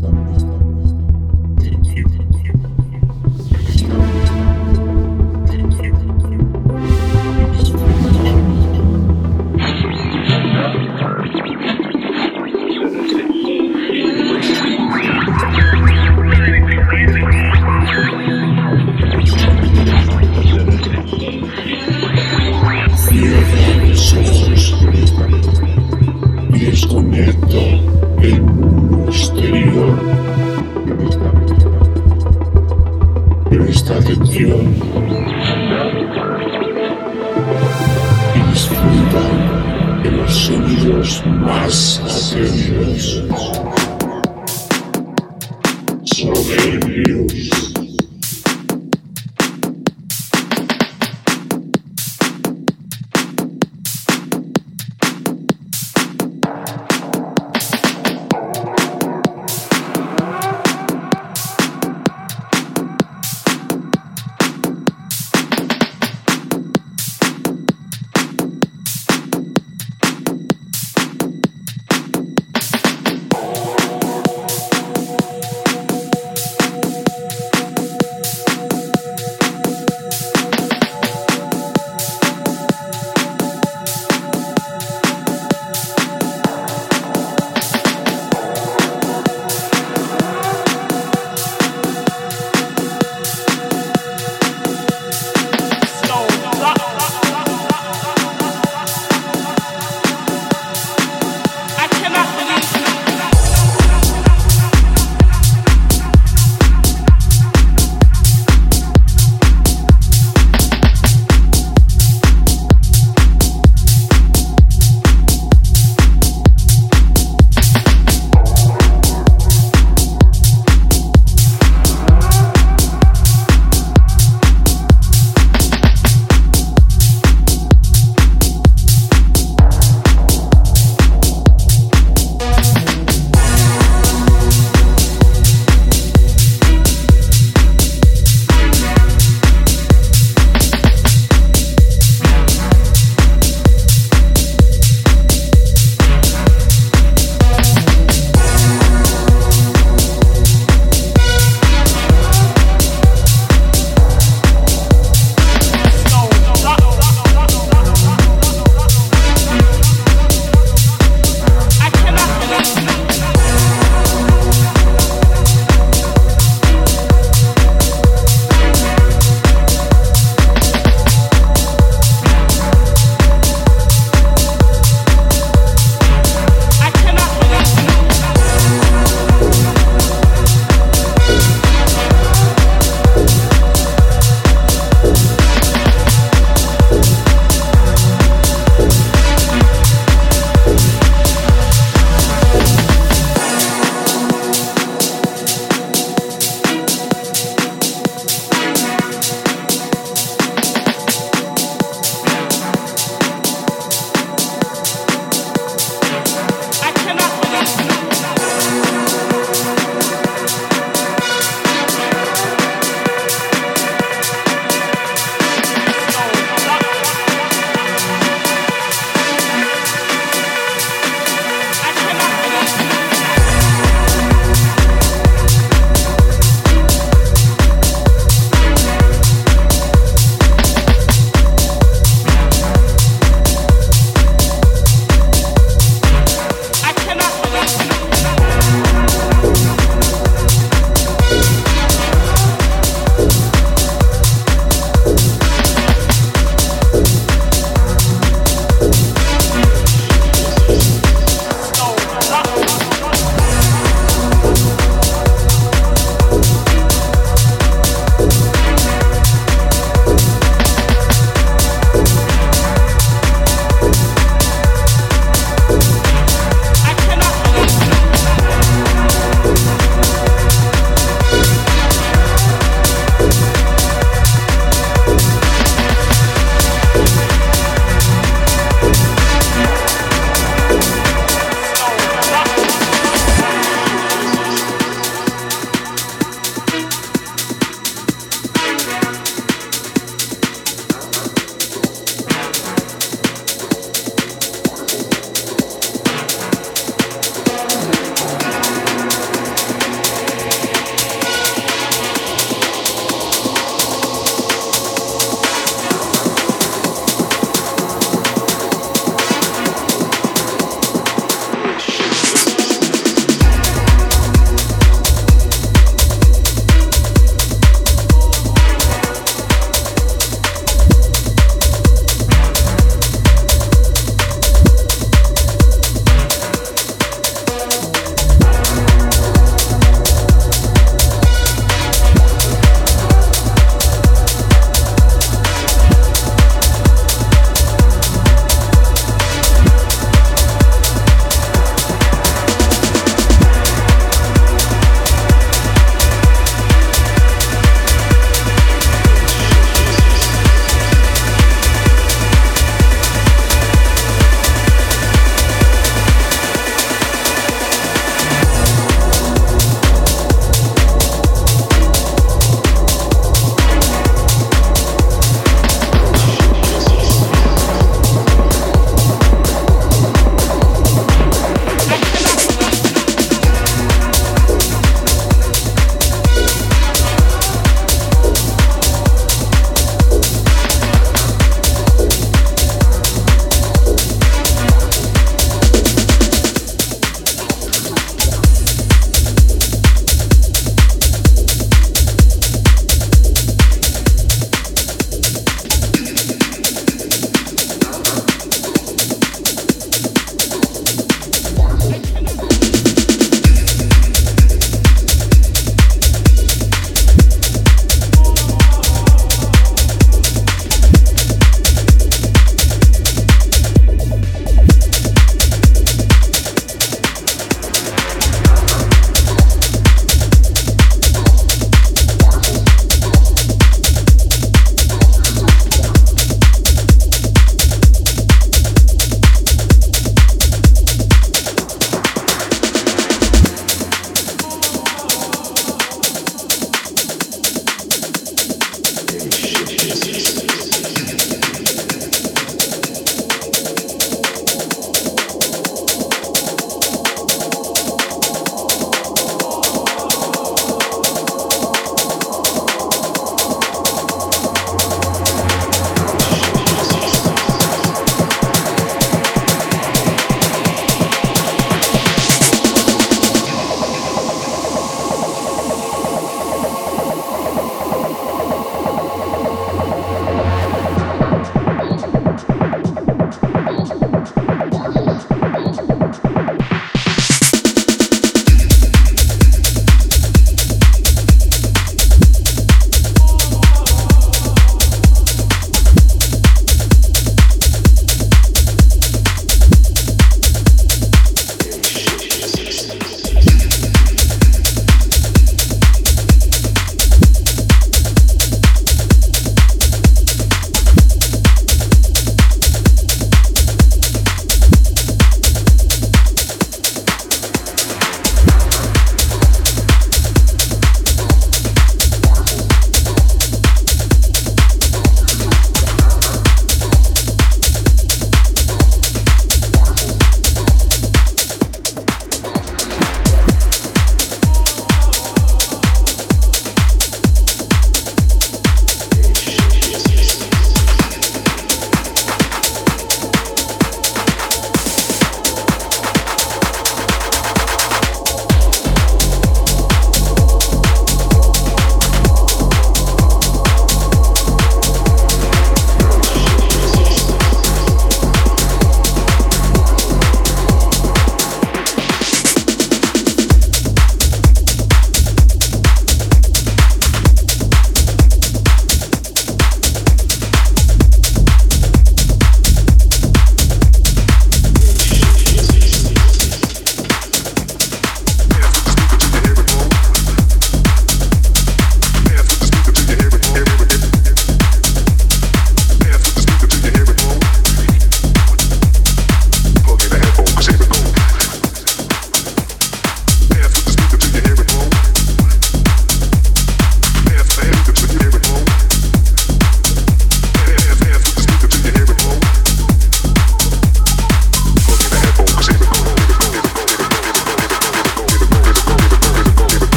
stop this.